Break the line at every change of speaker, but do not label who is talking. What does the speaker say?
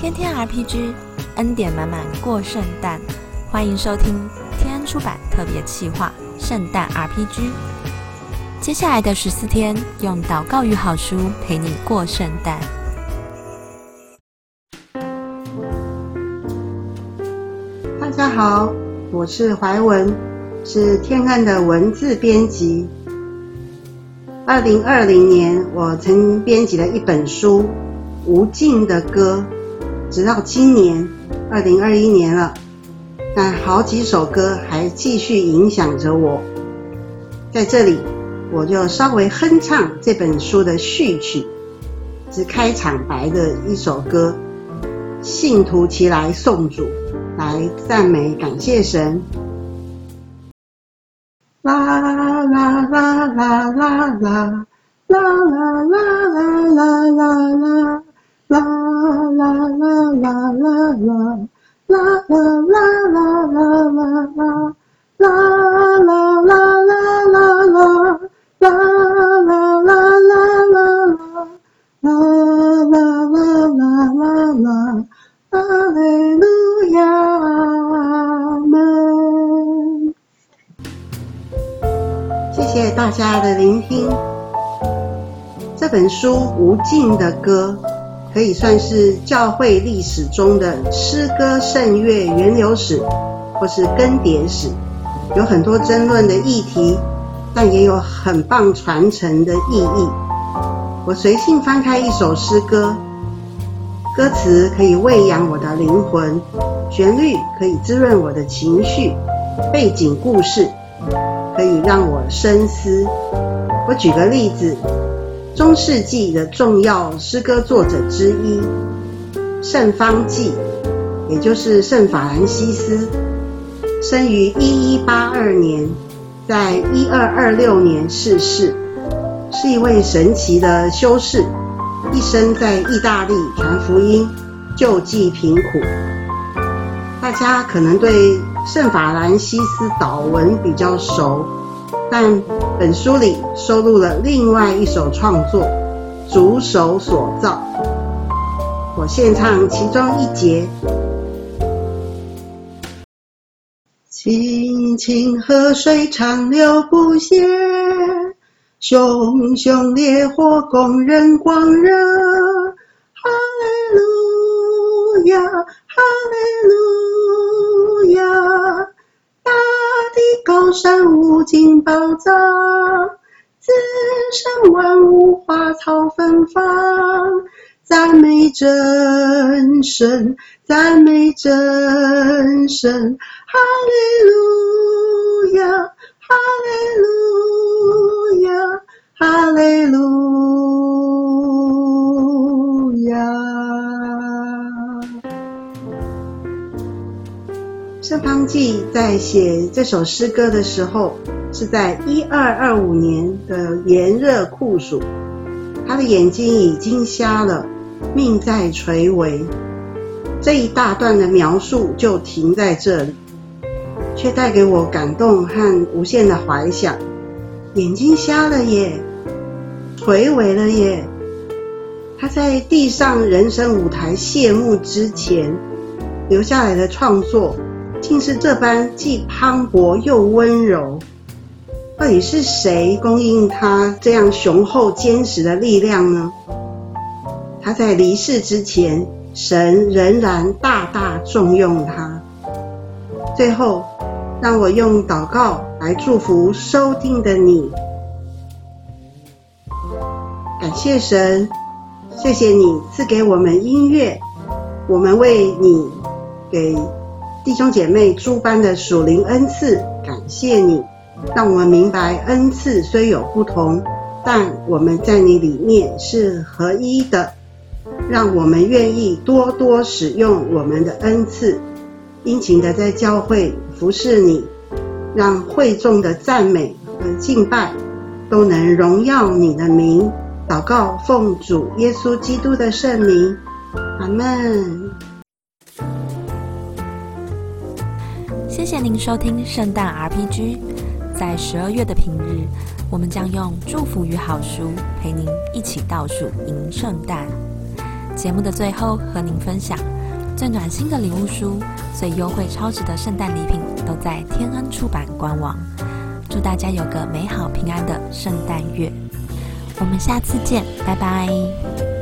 天天 RPG，恩典满满过圣诞，欢迎收听天安出版特别企划《圣诞 RPG》。接下来的十四天，用祷告与好书陪你过圣诞。
大家好，我是怀文，是天安的文字编辑。二零二零年，我曾编辑了一本书《无尽的歌》，直到今年二零二一年了，但好几首歌还继续影响着我。在这里，我就稍微哼唱这本书的序曲，是开场白的一首歌，《信徒齐来颂主》，来赞美感谢神。啦啦啦啦啦啦啦啦啦啦啦啦啦啦啦。啦啦啦啦啦啦，啦啦啦啦啦啦啦，啦啦啦啦啦啦，啦啦啦啦啦啦，啦啦啦啦啦啦，哈利路亚门。谢谢大家的聆听。这本书《无尽的歌》。可以算是教会历史中的诗歌圣乐源流史，或是更迭史，有很多争论的议题，但也有很棒传承的意义。我随性翻开一首诗歌，歌词可以喂养我的灵魂，旋律可以滋润我的情绪，背景故事可以让我深思。我举个例子。中世纪的重要诗歌作者之一，圣方济，也就是圣法兰西斯，生于一一八二年，在一二二六年逝世，是一位神奇的修士，一生在意大利传福音，救济贫苦。大家可能对圣法兰西斯祷文比较熟。但本书里收录了另外一首创作《主手所造》，我献唱其中一节：清清河水长流不歇，熊熊烈火供人光热。哈利路亚，哈利路高山无尽宝藏，自生万物花草芬芳。赞美真神，赞美真神，哈利路亚，哈利路亚，哈利路圣方济在写这首诗歌的时候，是在一二二五年的炎热酷暑，他的眼睛已经瞎了，命在垂危。这一大段的描述就停在这里，却带给我感动和无限的怀想。眼睛瞎了耶，垂危了耶。他在地上人生舞台谢幕之前留下来的创作。竟是这般既磅礴又温柔，到底是谁供应他这样雄厚坚实的力量呢？他在离世之前，神仍然大大重用他。最后，让我用祷告来祝福收听的你，感谢神，谢谢你赐给我们音乐，我们为你给。弟兄姐妹诸般的属灵恩赐，感谢你，让我们明白恩赐虽有不同，但我们在你里面是合一的。让我们愿意多多使用我们的恩赐，殷勤的在教会服侍你，让会众的赞美和敬拜都能荣耀你的名。祷告奉主耶稣基督的圣名，阿门。
谢谢您收听圣诞 RPG。在十二月的平日，我们将用祝福与好书陪您一起倒数迎圣诞。节目的最后和您分享最暖心的礼物书、最优惠超值的圣诞礼品，都在天恩出版官网。祝大家有个美好平安的圣诞月！我们下次见，拜拜。